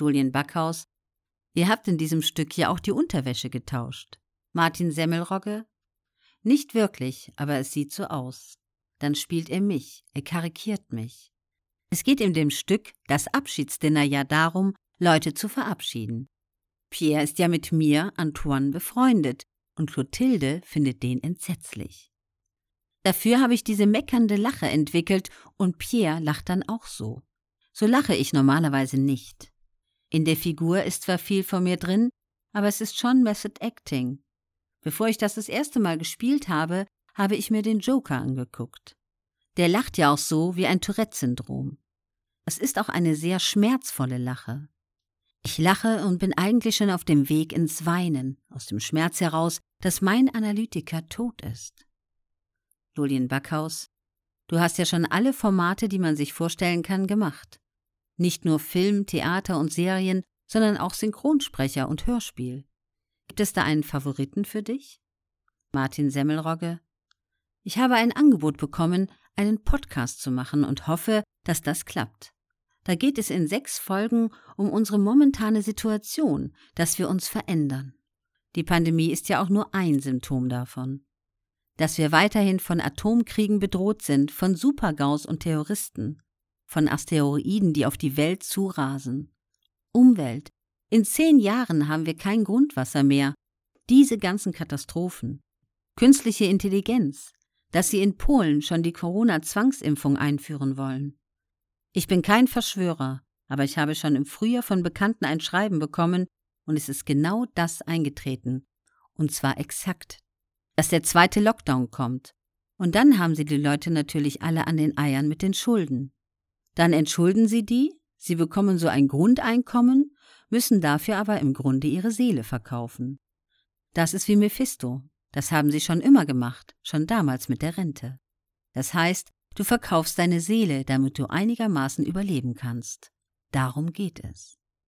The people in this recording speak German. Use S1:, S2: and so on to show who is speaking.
S1: Julian Backhaus. Ihr habt in diesem Stück ja auch die Unterwäsche getauscht. Martin Semmelrogge. Nicht wirklich, aber es sieht so aus. Dann spielt er mich, er karikiert mich. Es geht in dem Stück Das Abschiedsdinner ja darum, Leute zu verabschieden. Pierre ist ja mit mir, Antoine, befreundet, und Clotilde findet den entsetzlich. Dafür habe ich diese meckernde Lache entwickelt, und Pierre lacht dann auch so. So lache ich normalerweise nicht. In der Figur ist zwar viel von mir drin, aber es ist schon Method Acting. Bevor ich das das erste Mal gespielt habe, habe ich mir den Joker angeguckt. Der lacht ja auch so wie ein Tourette-Syndrom. Es ist auch eine sehr schmerzvolle Lache. Ich lache und bin eigentlich schon auf dem Weg ins Weinen, aus dem Schmerz heraus, dass mein Analytiker tot ist. Lolien Backhaus, du hast ja schon alle Formate, die man sich vorstellen kann, gemacht. Nicht nur Film, Theater und Serien, sondern auch Synchronsprecher und Hörspiel. Gibt es da einen Favoriten für dich? Martin Semmelrogge. Ich habe ein Angebot bekommen, einen Podcast zu machen und hoffe, dass das klappt. Da geht es in sechs Folgen um unsere momentane Situation, dass wir uns verändern. Die Pandemie ist ja auch nur ein Symptom davon. Dass wir weiterhin von Atomkriegen bedroht sind, von Supergaus und Terroristen, von Asteroiden, die auf die Welt zurasen. Umwelt. In zehn Jahren haben wir kein Grundwasser mehr. Diese ganzen Katastrophen. Künstliche Intelligenz. Dass sie in Polen schon die Corona-Zwangsimpfung einführen wollen. Ich bin kein Verschwörer, aber ich habe schon im Frühjahr von Bekannten ein Schreiben bekommen und es ist genau das eingetreten. Und zwar exakt. Dass der zweite Lockdown kommt. Und dann haben sie die Leute natürlich alle an den Eiern mit den Schulden. Dann entschulden sie die, sie bekommen so ein Grundeinkommen, müssen dafür aber im Grunde ihre Seele verkaufen. Das ist wie Mephisto. Das haben sie schon immer gemacht, schon damals mit der Rente. Das heißt, Du verkaufst deine Seele, damit du einigermaßen überleben kannst. Darum geht es.